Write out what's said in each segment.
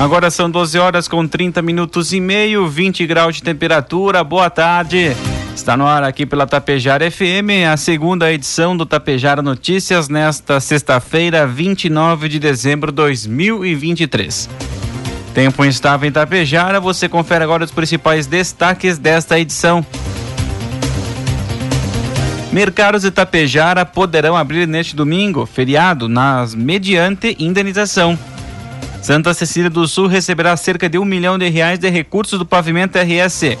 Agora são 12 horas com 30 minutos e meio, 20 graus de temperatura. Boa tarde. Está no ar aqui pela Tapejara FM, a segunda edição do Tapejara Notícias nesta sexta-feira, 29 de dezembro de 2023. Tempo instável em Tapejara, você confere agora os principais destaques desta edição. Mercados de Tapejara poderão abrir neste domingo, feriado, nas mediante indenização. Santa Cecília do Sul receberá cerca de um milhão de reais de recursos do pavimento RS.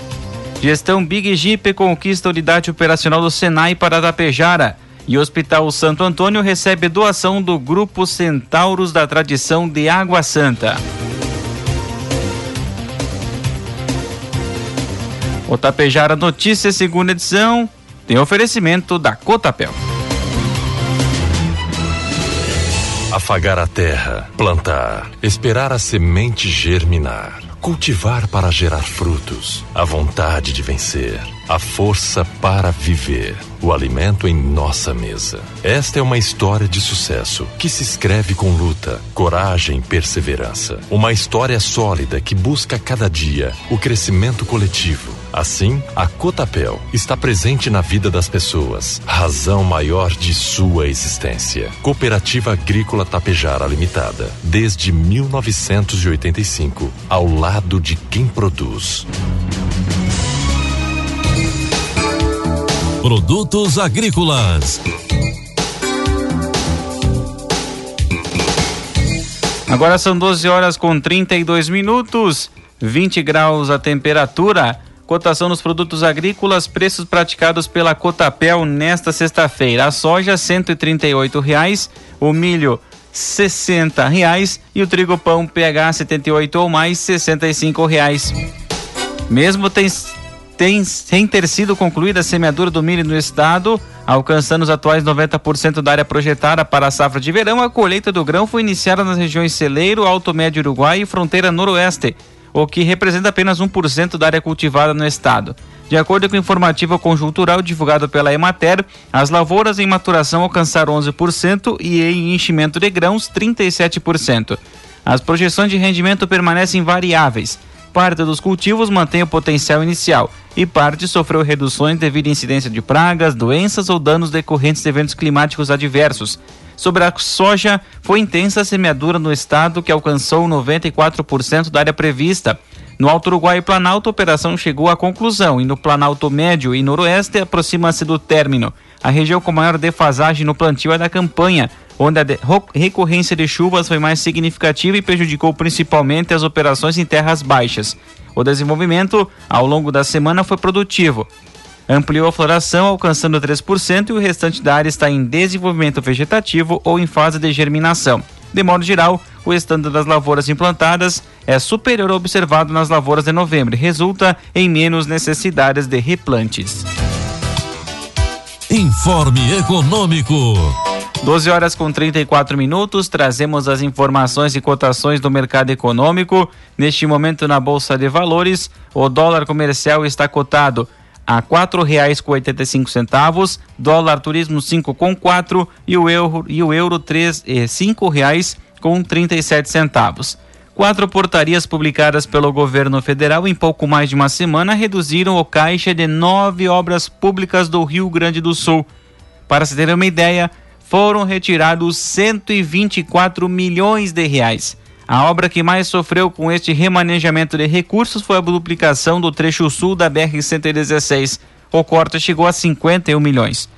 Gestão Big Jeep conquista unidade operacional do Senai para Tapejara. E Hospital Santo Antônio recebe doação do Grupo Centauros da Tradição de Água Santa. O Tapejara Notícias, segunda edição, tem oferecimento da Cotapel. Afagar a terra, plantar, esperar a semente germinar, cultivar para gerar frutos, a vontade de vencer, a força para viver, o alimento em nossa mesa. Esta é uma história de sucesso que se escreve com luta, coragem e perseverança. Uma história sólida que busca cada dia o crescimento coletivo Assim, a Cotapel está presente na vida das pessoas, razão maior de sua existência. Cooperativa Agrícola Tapejara Limitada, desde 1985, ao lado de quem produz. Produtos agrícolas. Agora são 12 horas com 32 minutos, 20 graus a temperatura. Cotação nos produtos agrícolas, preços praticados pela Cotapel nesta sexta-feira. A soja, 138 reais, o milho, R$ reais e o trigo pão PH 78 ou mais, 65 reais. Mesmo tem, tem, sem ter sido concluída a semeadura do milho no estado, alcançando os atuais 90% da área projetada para a safra de verão, a colheita do grão foi iniciada nas regiões Celeiro, Alto Médio Uruguai e Fronteira Noroeste o que representa apenas 1% da área cultivada no estado. De acordo com o informativo conjuntural divulgado pela Emater, as lavouras em maturação alcançaram 11% e em enchimento de grãos 37%. As projeções de rendimento permanecem variáveis. Parte dos cultivos mantém o potencial inicial e parte sofreu reduções devido à incidência de pragas, doenças ou danos decorrentes de eventos climáticos adversos. Sobre a soja, foi intensa a semeadura no estado que alcançou 94% da área prevista. No Alto Uruguai e Planalto, a operação chegou à conclusão e no Planalto Médio e Noroeste aproxima-se do término. A região com maior defasagem no plantio é da campanha, onde a recorrência de chuvas foi mais significativa e prejudicou principalmente as operações em terras baixas. O desenvolvimento ao longo da semana foi produtivo ampliou a floração, alcançando 3%, e o restante da área está em desenvolvimento vegetativo ou em fase de germinação. De modo geral, o estado das lavouras implantadas é superior ao observado nas lavouras de novembro resulta em menos necessidades de replantes. Informe Econômico. 12 horas com 34 minutos, trazemos as informações e cotações do mercado econômico. Neste momento, na Bolsa de Valores, o dólar comercial está cotado a cinco centavos, dólar turismo cinco com quatro e o euro e o euro três e cinco reais com trinta e sete centavos. Quatro portarias publicadas pelo governo federal em pouco mais de uma semana reduziram o caixa de nove obras públicas do Rio Grande do Sul. Para se ter uma ideia, foram retirados 124 milhões de reais. A obra que mais sofreu com este remanejamento de recursos foi a duplicação do trecho sul da BR-116. O corte chegou a 51 milhões.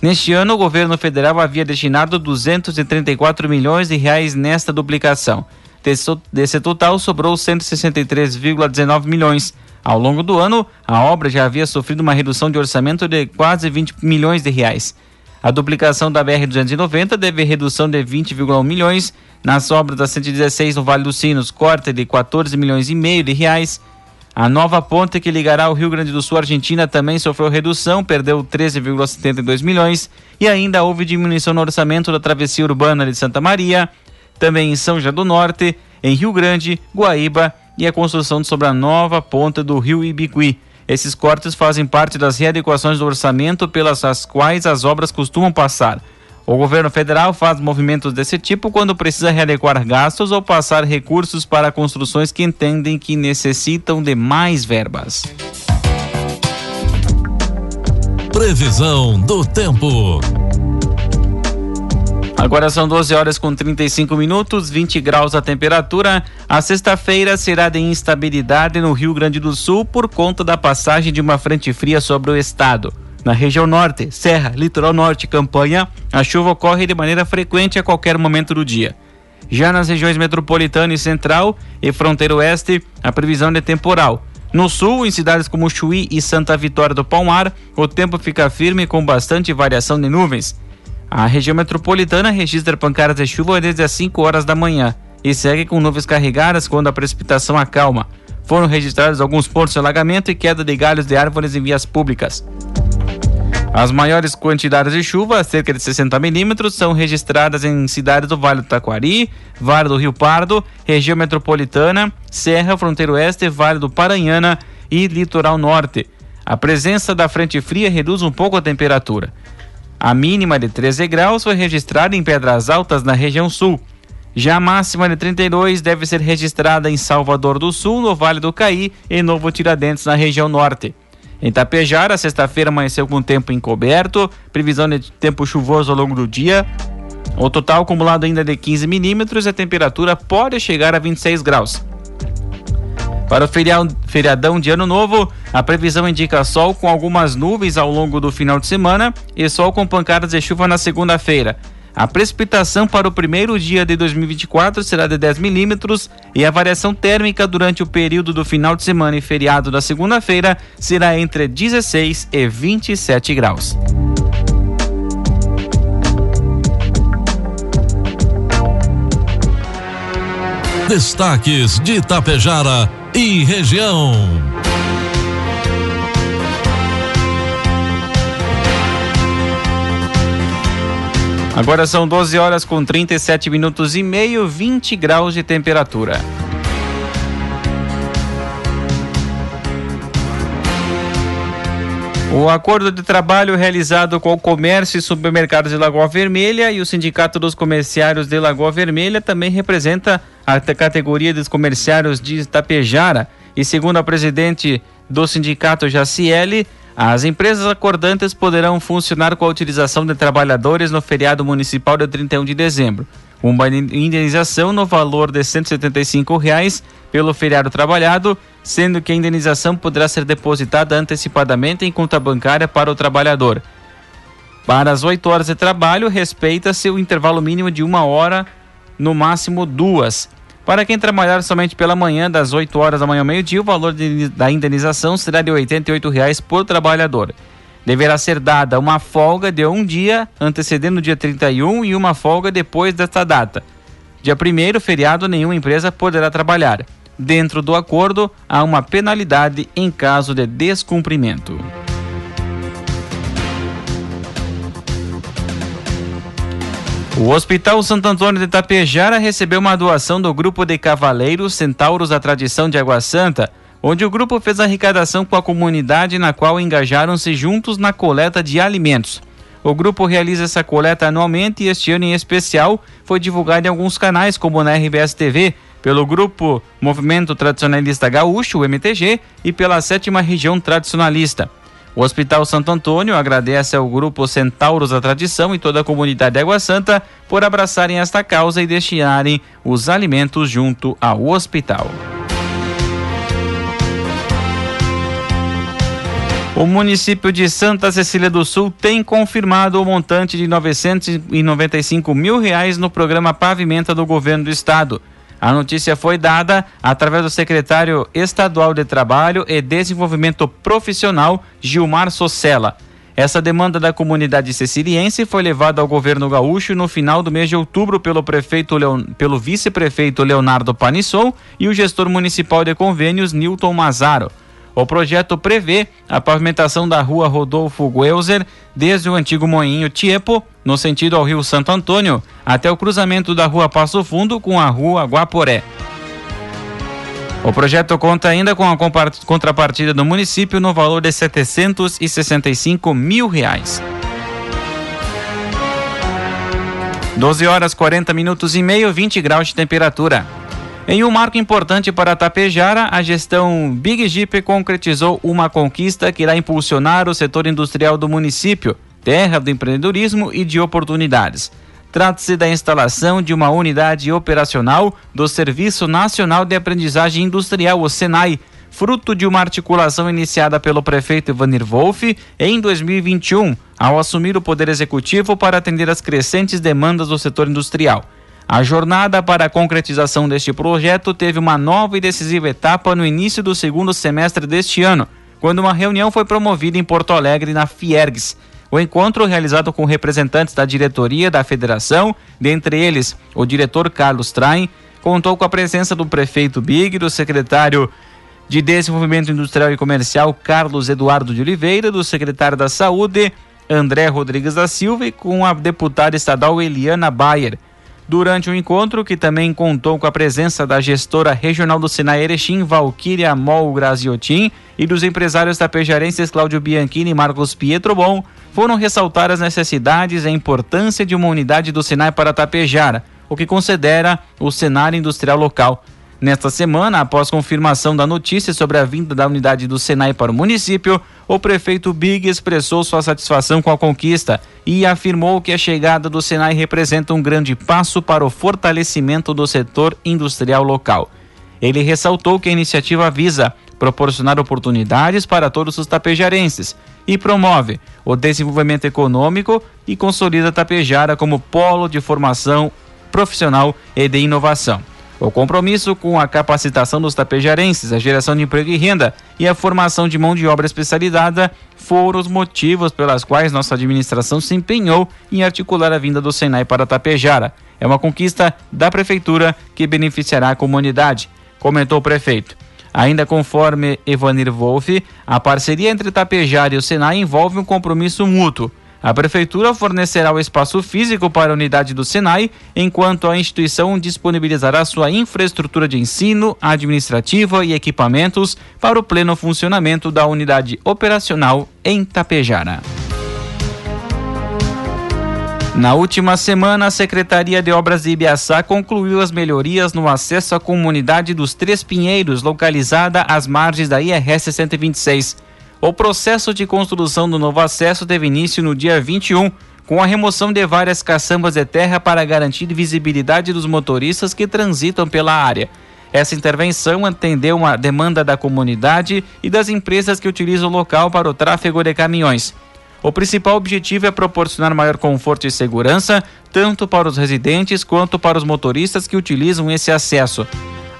Neste ano, o governo federal havia destinado 234 milhões de reais nesta duplicação. Desse total, sobrou 163,19 milhões. Ao longo do ano, a obra já havia sofrido uma redução de orçamento de quase 20 milhões de reais. A duplicação da BR-290 deve redução de 20,1 milhões. Nas obras da 116 no Vale dos Sinos, corte de 14 milhões e meio de reais. A nova ponte que ligará o Rio Grande do Sul à Argentina também sofreu redução, perdeu 13,72 milhões. E ainda houve diminuição no orçamento da travessia urbana de Santa Maria, também em São José do Norte, em Rio Grande, Guaíba e a construção sobre a nova ponte do Rio Ibiqui. Esses cortes fazem parte das readequações do orçamento pelas as quais as obras costumam passar. O governo federal faz movimentos desse tipo quando precisa readequar gastos ou passar recursos para construções que entendem que necessitam de mais verbas. Previsão do tempo. Agora são 12 horas com 35 minutos, 20 graus a temperatura. A sexta-feira será de instabilidade no Rio Grande do Sul por conta da passagem de uma frente fria sobre o estado. Na região norte, Serra, Litoral Norte e Campanha, a chuva ocorre de maneira frequente a qualquer momento do dia. Já nas regiões metropolitana e central e fronteira oeste, a previsão é temporal. No sul, em cidades como Chuí e Santa Vitória do Palmar, o tempo fica firme com bastante variação de nuvens. A região metropolitana registra pancadas de chuva desde as 5 horas da manhã e segue com nuvens carregadas quando a precipitação acalma. Foram registrados alguns pontos de alagamento e queda de galhos de árvores em vias públicas. As maiores quantidades de chuva, cerca de 60 milímetros, são registradas em cidades do Vale do Taquari, Vale do Rio Pardo, região metropolitana, Serra, Fronteiro Oeste, Vale do Paranhana e Litoral Norte. A presença da frente fria reduz um pouco a temperatura. A mínima de 13 graus foi registrada em Pedras Altas, na região sul. Já a máxima de 32 deve ser registrada em Salvador do Sul, no Vale do Caí e Novo Tiradentes, na região norte. Em Tapejara, sexta-feira amanheceu com tempo encoberto, previsão de tempo chuvoso ao longo do dia. O total acumulado ainda de 15 milímetros e a temperatura pode chegar a 26 graus. Para o feriadão de Ano Novo, a previsão indica sol com algumas nuvens ao longo do final de semana e sol com pancadas de chuva na segunda-feira. A precipitação para o primeiro dia de 2024 será de 10 milímetros e a variação térmica durante o período do final de semana e feriado da segunda-feira será entre 16 e 27 graus. Destaques de Itapejara e região. Agora são 12 horas com 37 minutos e meio, 20 graus de temperatura. O acordo de trabalho realizado com o comércio e supermercados de Lagoa Vermelha e o Sindicato dos Comerciários de Lagoa Vermelha também representa a categoria dos comerciários de Itapejara. E segundo a presidente do sindicato Jaciele, as empresas acordantes poderão funcionar com a utilização de trabalhadores no feriado municipal de 31 de dezembro. Uma indenização no valor de 175 reais pelo feriado trabalhado, sendo que a indenização poderá ser depositada antecipadamente em conta bancária para o trabalhador. Para as 8 horas de trabalho, respeita-se o intervalo mínimo de uma hora, no máximo duas. Para quem trabalhar somente pela manhã, das 8 horas da manhã ao meio-dia, o valor de, da indenização será de R$ 88,00 por trabalhador. Deverá ser dada uma folga de um dia antecedendo o dia 31 e uma folga depois desta data. Dia 1 feriado, nenhuma empresa poderá trabalhar. Dentro do acordo, há uma penalidade em caso de descumprimento. O Hospital Santo Antônio de Tapejara recebeu uma doação do grupo de cavaleiros Centauros da Tradição de Água Santa, onde o grupo fez arrecadação com a comunidade na qual engajaram-se juntos na coleta de alimentos. O grupo realiza essa coleta anualmente e este ano em especial foi divulgado em alguns canais como na RBS TV, pelo grupo Movimento Tradicionalista Gaúcho, MTG, e pela sétima região tradicionalista. O Hospital Santo Antônio agradece ao grupo Centauros da Tradição e toda a comunidade de Água Santa por abraçarem esta causa e destinarem os alimentos junto ao hospital. O município de Santa Cecília do Sul tem confirmado o montante de 995 mil reais no programa Pavimenta do governo do estado. A notícia foi dada através do secretário estadual de Trabalho e Desenvolvimento Profissional, Gilmar Socella. Essa demanda da comunidade ceciliense foi levada ao governo gaúcho no final do mês de outubro pelo Leon... pelo vice-prefeito Leonardo Panisson e o gestor municipal de convênios Newton Mazaro. O projeto prevê a pavimentação da rua Rodolfo Guelzer desde o antigo Moinho Tiepo, no sentido ao Rio Santo Antônio, até o cruzamento da rua Passo Fundo com a rua Guaporé. O projeto conta ainda com a contrapartida do município no valor de 765 mil reais. 12 horas 40 minutos e meio, 20 graus de temperatura. Em um marco importante para Tapejara, a gestão Big Jeep concretizou uma conquista que irá impulsionar o setor industrial do município, terra do empreendedorismo e de oportunidades. Trata-se da instalação de uma unidade operacional do Serviço Nacional de Aprendizagem Industrial, o SENAI, fruto de uma articulação iniciada pelo prefeito Ivanir Wolff em 2021, ao assumir o poder executivo para atender às crescentes demandas do setor industrial. A jornada para a concretização deste projeto teve uma nova e decisiva etapa no início do segundo semestre deste ano, quando uma reunião foi promovida em Porto Alegre, na Fiergs. O encontro, realizado com representantes da diretoria da federação, dentre eles o diretor Carlos Train, contou com a presença do prefeito Big, do secretário de Desenvolvimento Industrial e Comercial Carlos Eduardo de Oliveira, do secretário da Saúde André Rodrigues da Silva e com a deputada estadual Eliana Bayer. Durante o encontro, que também contou com a presença da gestora regional do Sinai Erechim, Valquíria Mol Graziotin, e dos empresários tapejarenses Cláudio Bianchini e Marcos Pietro Bom, foram ressaltar as necessidades e a importância de uma unidade do Senai para Tapejara, o que considera o cenário industrial local. Nesta semana, após confirmação da notícia sobre a vinda da unidade do Senai para o município, o prefeito Big expressou sua satisfação com a conquista e afirmou que a chegada do Senai representa um grande passo para o fortalecimento do setor industrial local. Ele ressaltou que a iniciativa visa proporcionar oportunidades para todos os tapejarenses e promove o desenvolvimento econômico e consolida Tapejara como polo de formação profissional e de inovação. O compromisso com a capacitação dos tapejarenses, a geração de emprego e renda e a formação de mão de obra especializada foram os motivos pelas quais nossa administração se empenhou em articular a vinda do Senai para Tapejara. É uma conquista da prefeitura que beneficiará a comunidade, comentou o prefeito. Ainda conforme Evanir Wolff, a parceria entre Tapejara e o Senai envolve um compromisso mútuo. A Prefeitura fornecerá o espaço físico para a unidade do Senai, enquanto a instituição disponibilizará sua infraestrutura de ensino, administrativa e equipamentos para o pleno funcionamento da unidade operacional em Tapejara. Na última semana, a Secretaria de Obras de Ibiaçá concluiu as melhorias no acesso à comunidade dos Três Pinheiros, localizada às margens da IRS 126. O processo de construção do novo acesso teve início no dia 21, com a remoção de várias caçambas de terra para garantir visibilidade dos motoristas que transitam pela área. Essa intervenção atendeu uma demanda da comunidade e das empresas que utilizam o local para o tráfego de caminhões. O principal objetivo é proporcionar maior conforto e segurança, tanto para os residentes quanto para os motoristas que utilizam esse acesso.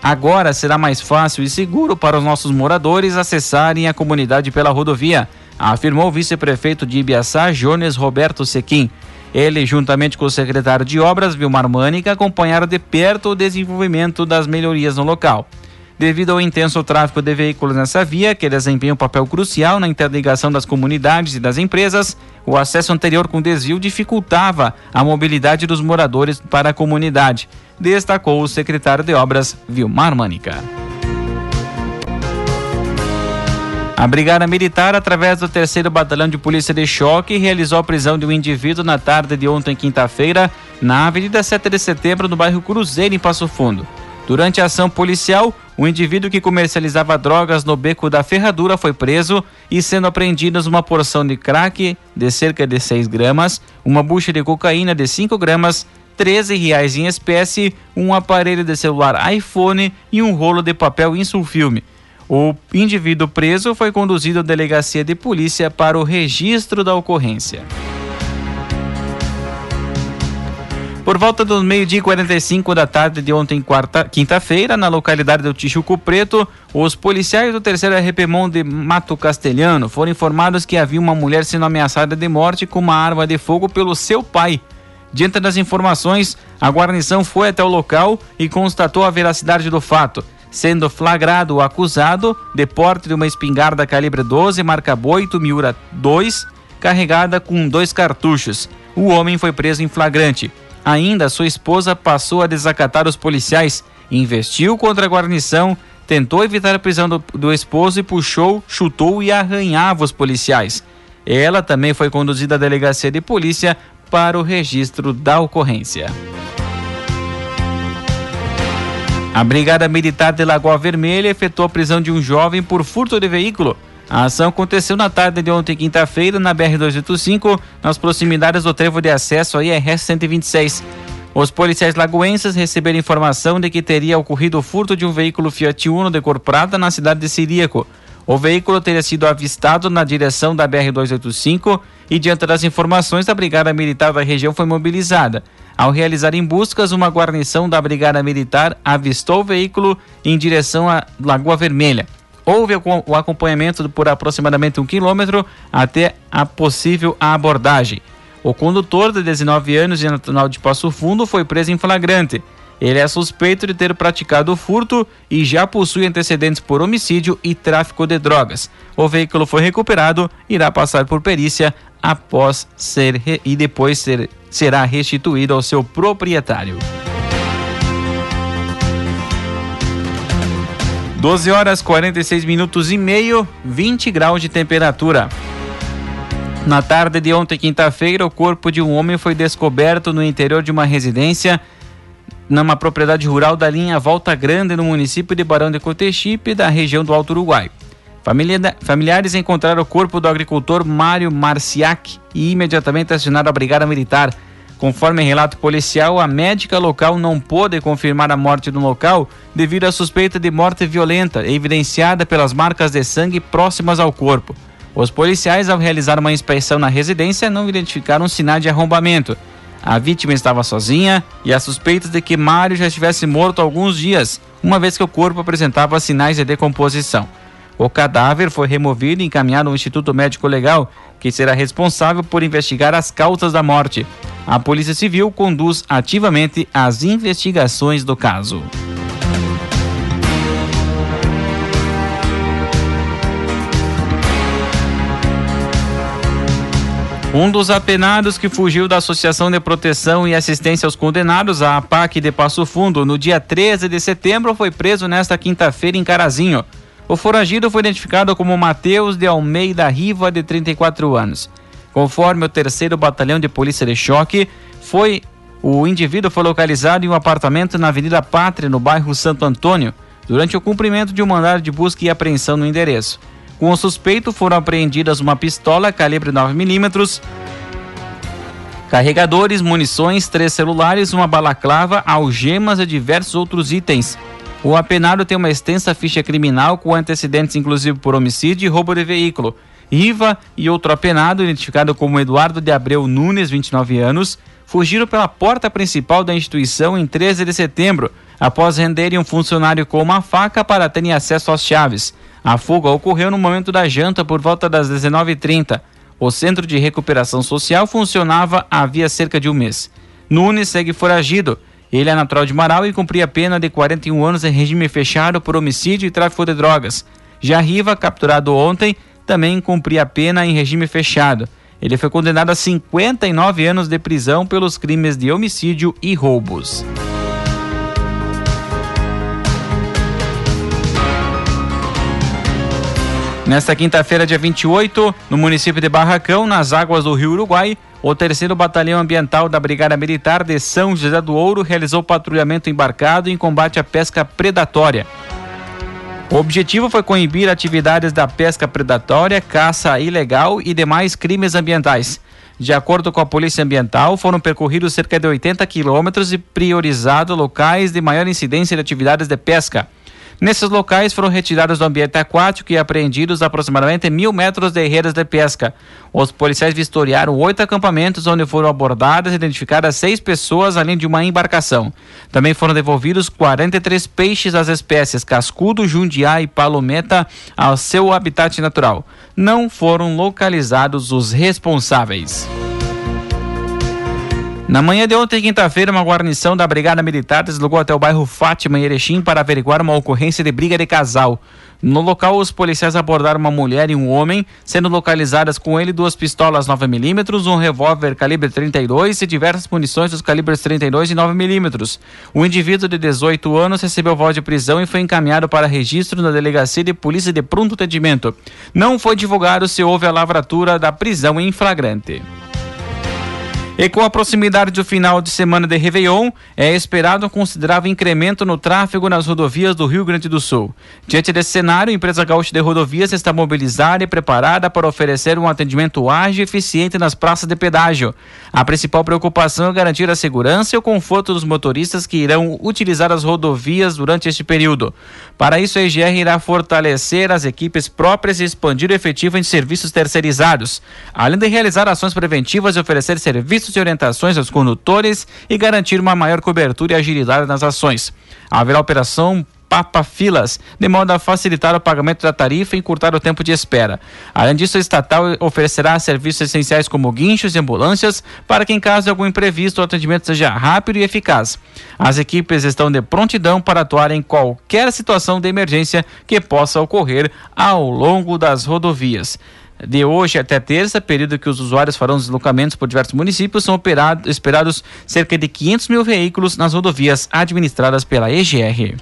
Agora será mais fácil e seguro para os nossos moradores acessarem a comunidade pela rodovia, afirmou o vice-prefeito de Ibiaçá, Jones Roberto Sequim. Ele, juntamente com o secretário de Obras, Vilmar Mânica, acompanharam de perto o desenvolvimento das melhorias no local devido ao intenso tráfego de veículos nessa via, que desempenha um papel crucial na interligação das comunidades e das empresas. O acesso anterior com desvio dificultava a mobilidade dos moradores para a comunidade, destacou o secretário de Obras, Vilmar Mânica. A Brigada Militar, através do terceiro Batalhão de Polícia de Choque, realizou a prisão de um indivíduo na tarde de ontem, quinta-feira, na Avenida 7 de Setembro, no bairro Cruzeiro, em Passo Fundo. Durante a ação policial, o indivíduo que comercializava drogas no beco da Ferradura foi preso e sendo apreendidos uma porção de crack de cerca de 6 gramas, uma bucha de cocaína de 5 gramas, 13 reais em espécie, um aparelho de celular iPhone e um rolo de papel insulfilme. O indivíduo preso foi conduzido à delegacia de polícia para o registro da ocorrência. Por volta do meio-dia e 45 da tarde de ontem, quinta-feira, na localidade do Tijuco Preto, os policiais do terceiro RPMON de Mato Castelhano foram informados que havia uma mulher sendo ameaçada de morte com uma arma de fogo pelo seu pai. Diante das informações, a guarnição foi até o local e constatou a veracidade do fato, sendo flagrado o acusado de porte de uma espingarda calibre 12, marca Boito Miura 2, carregada com dois cartuchos. O homem foi preso em flagrante. Ainda sua esposa passou a desacatar os policiais, investiu contra a guarnição, tentou evitar a prisão do, do esposo e puxou, chutou e arranhava os policiais. Ela também foi conduzida à delegacia de polícia para o registro da ocorrência. A Brigada Militar de Lagoa Vermelha efetuou a prisão de um jovem por furto de veículo a ação aconteceu na tarde de ontem, quinta-feira, na BR-285, nas proximidades do trevo de acesso à IRS 126. Os policiais lagoenses receberam informação de que teria ocorrido o furto de um veículo Fiat Uno de cor prata na cidade de Siríaco. O veículo teria sido avistado na direção da BR-285 e, diante das informações, a Brigada Militar da região foi mobilizada. Ao realizarem buscas, uma guarnição da Brigada Militar avistou o veículo em direção à Lagoa Vermelha. Houve o acompanhamento por aproximadamente um quilômetro até a possível abordagem. O condutor de 19 anos e natural de Passo Fundo foi preso em flagrante. Ele é suspeito de ter praticado furto e já possui antecedentes por homicídio e tráfico de drogas. O veículo foi recuperado, irá passar por perícia após ser e depois ser, será restituído ao seu proprietário. 12 horas 46 minutos e meio, 20 graus de temperatura. Na tarde de ontem, quinta-feira, o corpo de um homem foi descoberto no interior de uma residência numa propriedade rural da linha Volta Grande, no município de Barão de Cotechipe, da região do Alto Uruguai. Familiares encontraram o corpo do agricultor Mário Marciac e imediatamente acionaram a Brigada Militar Conforme relato policial, a médica local não pôde confirmar a morte no local devido à suspeita de morte violenta, evidenciada pelas marcas de sangue próximas ao corpo. Os policiais, ao realizar uma inspeção na residência, não identificaram sinais de arrombamento. A vítima estava sozinha e há suspeitas de que Mário já estivesse morto há alguns dias, uma vez que o corpo apresentava sinais de decomposição. O cadáver foi removido e encaminhado ao Instituto Médico Legal, que será responsável por investigar as causas da morte. A Polícia Civil conduz ativamente as investigações do caso. Um dos apenados que fugiu da Associação de Proteção e Assistência aos Condenados, a APAC de Passo Fundo, no dia 13 de setembro, foi preso nesta quinta-feira em Carazinho. O foragido foi identificado como Mateus de Almeida Riva, de 34 anos. Conforme o terceiro batalhão de polícia de choque, foi o indivíduo foi localizado em um apartamento na Avenida Pátria, no bairro Santo Antônio, durante o cumprimento de um mandado de busca e apreensão no endereço. Com o suspeito foram apreendidas uma pistola calibre 9mm, carregadores, munições, três celulares, uma balaclava, algemas e diversos outros itens. O apenado tem uma extensa ficha criminal com antecedentes inclusive por homicídio e roubo de veículo. Iva e outro apenado, identificado como Eduardo de Abreu Nunes, 29 anos, fugiram pela porta principal da instituição em 13 de setembro, após renderem um funcionário com uma faca para terem acesso às chaves. A fuga ocorreu no momento da janta por volta das 19h30. O centro de recuperação social funcionava havia cerca de um mês. Nunes segue foragido. Ele é natural de Marau e cumpria pena de 41 anos em regime fechado por homicídio e tráfico de drogas. Já Riva, capturado ontem, também cumpria pena em regime fechado. Ele foi condenado a 59 anos de prisão pelos crimes de homicídio e roubos. Nesta quinta-feira, dia 28, no município de Barracão, nas águas do Rio Uruguai, o terceiro batalhão ambiental da Brigada Militar de São José do Ouro realizou patrulhamento embarcado em combate à pesca predatória. O objetivo foi coibir atividades da pesca predatória, caça ilegal e demais crimes ambientais. De acordo com a Polícia Ambiental, foram percorridos cerca de 80 quilômetros e priorizados locais de maior incidência de atividades de pesca. Nesses locais foram retirados do ambiente aquático e apreendidos aproximadamente mil metros de redes de pesca. Os policiais vistoriaram oito acampamentos onde foram abordadas e identificadas seis pessoas, além de uma embarcação. Também foram devolvidos 43 peixes das espécies cascudo, jundiá e palometa ao seu habitat natural. Não foram localizados os responsáveis. Na manhã de ontem, quinta-feira, uma guarnição da Brigada Militar deslogou até o bairro Fátima, em Erechim, para averiguar uma ocorrência de briga de casal. No local, os policiais abordaram uma mulher e um homem, sendo localizadas com ele duas pistolas 9mm, um revólver calibre 32 e diversas munições dos calibres 32 e 9mm. O indivíduo de 18 anos recebeu voz de prisão e foi encaminhado para registro na Delegacia de Polícia de Pronto Atendimento. Não foi divulgado se houve a lavratura da prisão em flagrante. E com a proximidade do final de semana de Réveillon, é esperado um considerável incremento no tráfego nas rodovias do Rio Grande do Sul. Diante desse cenário, a empresa gaúcha de rodovias está mobilizada e preparada para oferecer um atendimento ágil e eficiente nas praças de pedágio. A principal preocupação é garantir a segurança e o conforto dos motoristas que irão utilizar as rodovias durante este período. Para isso, a EGR irá fortalecer as equipes próprias e expandir o efetivo em serviços terceirizados, além de realizar ações preventivas e oferecer serviços e orientações aos condutores e garantir uma maior cobertura e agilidade nas ações. Haverá operação Papa Filas, de modo a facilitar o pagamento da tarifa e encurtar o tempo de espera. Além disso, a estatal oferecerá serviços essenciais como guinchos e ambulâncias para que, em caso de algum imprevisto, o atendimento seja rápido e eficaz. As equipes estão de prontidão para atuar em qualquer situação de emergência que possa ocorrer ao longo das rodovias de hoje até terça, período que os usuários farão deslocamentos por diversos municípios, são operados, esperados cerca de 500 mil veículos nas rodovias administradas pela EGR.